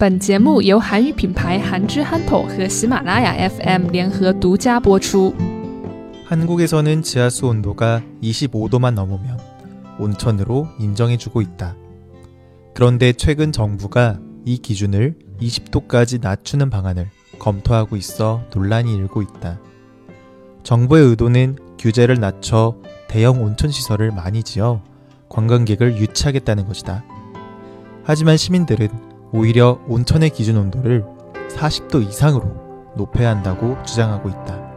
本节目由韩语品牌韩之憨头和喜马拉雅 FM 联合独家播出。 한국에서는 지하수 온도가 25도만 넘으면 온천으로 인정해주고 있다. 그런데 최근 정부가 이 기준을 20도까지 낮추는 방안을 검토하고 있어 논란이 일고 있다. 정부의 의도는 규제를 낮춰 대형 온천 시설을 많이 지어 관광객을 유치하겠다는 것이다. 하지만 시민들은 오히려 온천의 기준 온도를 40도 이상으로 높여야 한다고 주장하고 있다.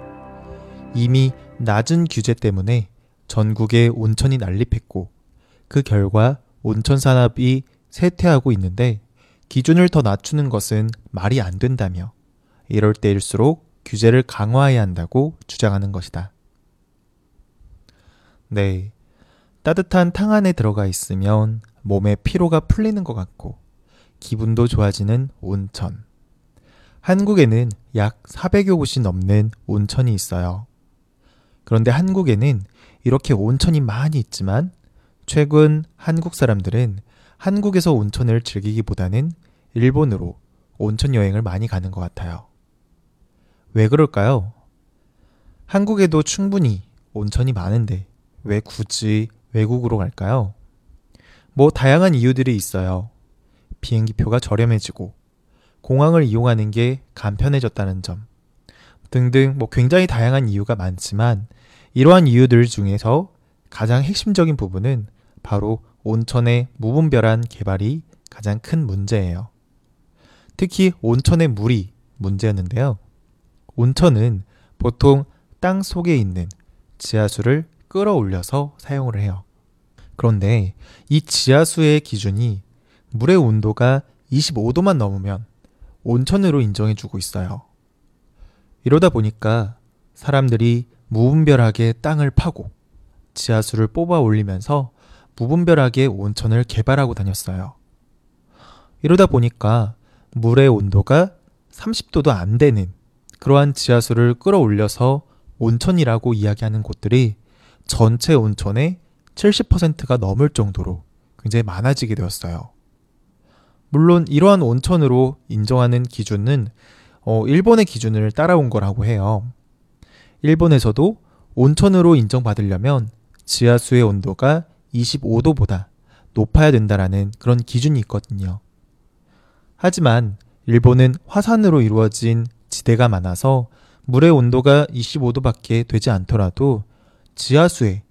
이미 낮은 규제 때문에 전국에 온천이 난립했고 그 결과 온천 산업이 쇠퇴하고 있는데 기준을 더 낮추는 것은 말이 안 된다며 이럴 때일수록 규제를 강화해야 한다고 주장하는 것이다. 네. 따뜻한 탕 안에 들어가 있으면 몸의 피로가 풀리는 것 같고 기분도 좋아지는 온천. 한국에는 약 400여 곳이 넘는 온천이 있어요. 그런데 한국에는 이렇게 온천이 많이 있지만 최근 한국 사람들은 한국에서 온천을 즐기기보다는 일본으로 온천 여행을 많이 가는 것 같아요. 왜 그럴까요? 한국에도 충분히 온천이 많은데 왜 굳이 외국으로 갈까요? 뭐 다양한 이유들이 있어요. 비행기표가 저렴해지고 공항을 이용하는 게 간편해졌다는 점 등등 뭐 굉장히 다양한 이유가 많지만 이러한 이유들 중에서 가장 핵심적인 부분은 바로 온천의 무분별한 개발이 가장 큰 문제예요. 특히 온천의 물이 문제였는데요. 온천은 보통 땅 속에 있는 지하수를 끌어올려서 사용을 해요. 그런데 이 지하수의 기준이 물의 온도가 25도만 넘으면 온천으로 인정해주고 있어요. 이러다 보니까 사람들이 무분별하게 땅을 파고 지하수를 뽑아 올리면서 무분별하게 온천을 개발하고 다녔어요. 이러다 보니까 물의 온도가 30도도 안 되는 그러한 지하수를 끌어올려서 온천이라고 이야기하는 곳들이 전체 온천의 70%가 넘을 정도로 굉장히 많아지게 되었어요. 물론 이러한 온천으로 인정하는 기준은 어, 일본의 기준을 따라온 거라고 해요. 일본에서도 온천으로 인정받으려면 지하수의 온도가 25도보다 높아야 된다라는 그런 기준이 있거든요. 하지만 일본은 화산으로 이루어진 지대가 많아서 물의 온도가 25도밖에 되지 않더라도 지하수에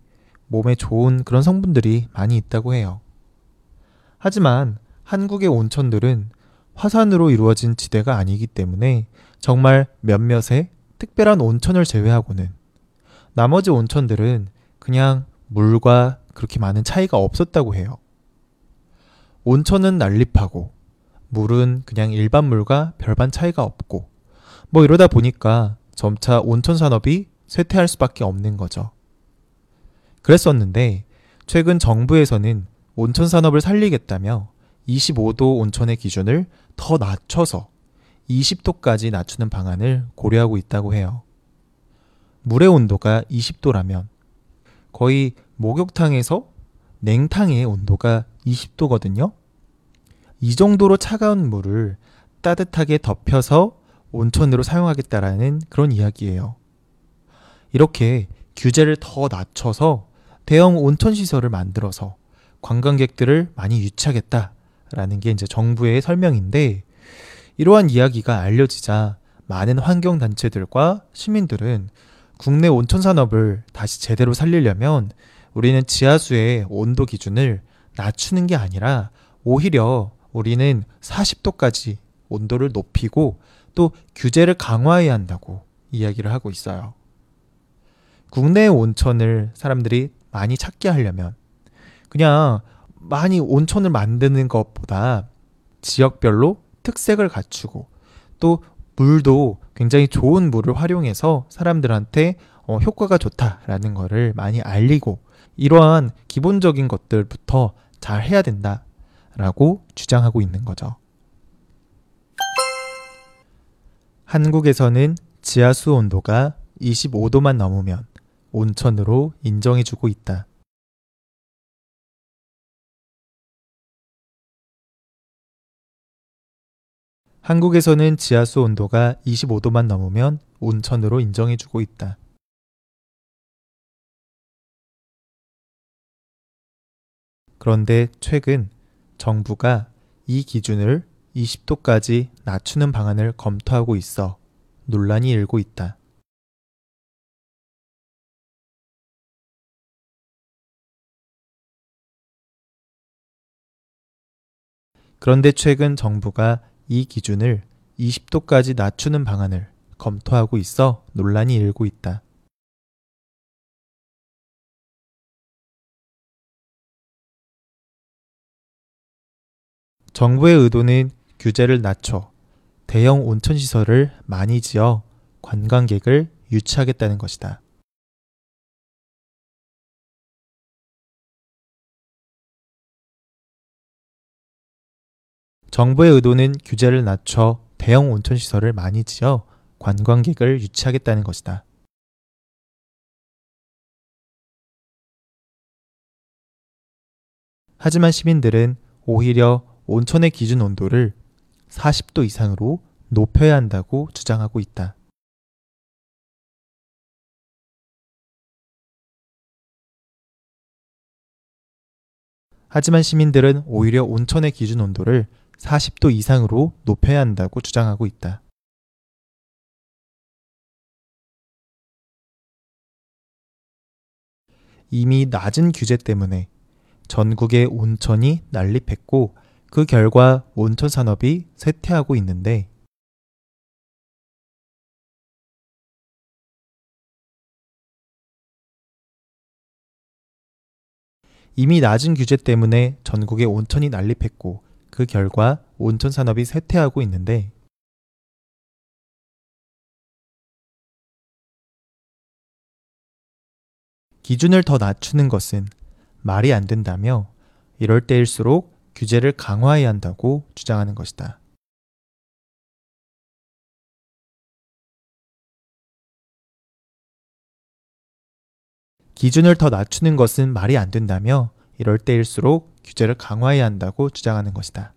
몸에 좋은 그런 성분들이 많이 있다고 해요. 하지만 한국의 온천들은 화산으로 이루어진 지대가 아니기 때문에 정말 몇몇의 특별한 온천을 제외하고는 나머지 온천들은 그냥 물과 그렇게 많은 차이가 없었다고 해요. 온천은 난립하고 물은 그냥 일반 물과 별반 차이가 없고 뭐 이러다 보니까 점차 온천 산업이 쇠퇴할 수밖에 없는 거죠. 그랬었는데 최근 정부에서는 온천 산업을 살리겠다며 25도 온천의 기준을 더 낮춰서 20도까지 낮추는 방안을 고려하고 있다고 해요. 물의 온도가 20도라면 거의 목욕탕에서 냉탕의 온도가 20도거든요. 이 정도로 차가운 물을 따뜻하게 덮여서 온천으로 사용하겠다라는 그런 이야기예요. 이렇게 규제를 더 낮춰서 대형 온천 시설을 만들어서 관광객들을 많이 유치하겠다 라는 게 이제 정부의 설명인데 이러한 이야기가 알려지자 많은 환경 단체들과 시민들은 국내 온천 산업을 다시 제대로 살리려면 우리는 지하수의 온도 기준을 낮추는 게 아니라 오히려 우리는 40도까지 온도를 높이고 또 규제를 강화해야 한다고 이야기를 하고 있어요. 국내 온천을 사람들이 많이 찾게 하려면 그냥 많이 온천을 만드는 것보다 지역별로 특색을 갖추고 또 물도 굉장히 좋은 물을 활용해서 사람들한테 어, 효과가 좋다라는 것을 많이 알리고 이러한 기본적인 것들부터 잘 해야 된다라고 주장하고 있는 거죠. 한국에서는 지하수 온도가 25도만 넘으면 온천으로 인정해주고 있다. 한국에서는 지하수 온도가 25도만 넘으면 온천으로 인정해주고 있다. 그런데 최근 정부가 이 기준을 20도까지 낮추는 방안을 검토하고 있어 논란이 일고 있다. 그런데 최근 정부가 이 기준을 20도까지 낮추는 방안을 검토하고 있어 논란이 일고 있다. 정부의 의도는 규제를 낮춰 대형 온천시설을 많이 지어 관광객을 유치하겠다는 것이다. 정부의 의도는 규제를 낮춰 대형 온천시설을 많이 지어 관광객을 유치하겠다는 것이다. 하지만 시민들은 오히려 온천의 기준 온도를 40도 이상으로 높여야 한다고 주장하고 있다. 하지만 시민들은 오히려 온천의 기준 온도를 40도 이상으로 높여야 한다고 주장하고 있다. 이미 낮은 규제 때문에 전국의 온천이 난립했고 그 결과 온천 산업이 쇠퇴하고 있는데 이미 낮은 규제 때문에 전국의 온천이 난립했고 그 결과 온천 산업이 쇠퇴하고 있는데 기준을 더 낮추는 것은 말이 안 된다며 이럴 때일수록 규제를 강화해야 한다고 주장하는 것이다. 기준을 더 낮추는 것은 말이 안 된다며 이럴 때일수록 규제를 강화해야 한다고 주장하는 것이다.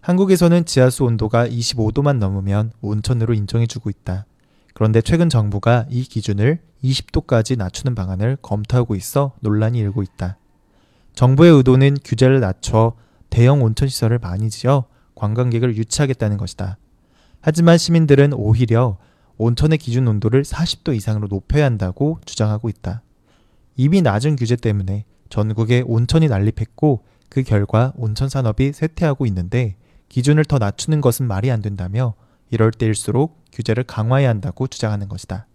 한국에서는 지하수 온도가 25도만 넘으면 온천으로 인정해주고 있다. 그런데 최근 정부가 이 기준을 20도까지 낮추는 방안을 검토하고 있어 논란이 일고 있다. 정부의 의도는 규제를 낮춰 대형 온천 시설을 많이 지어 관광객을 유치하겠다는 것이다. 하지만 시민들은 오히려 온천의 기준 온도를 40도 이상으로 높여야 한다고 주장하고 있다. 이미 낮은 규제 때문에 전국에 온천이 난립했고 그 결과 온천 산업이 쇠퇴하고 있는데 기준을 더 낮추는 것은 말이 안 된다며 이럴 때일수록 규제를 강화해야 한다고 주장하는 것이다.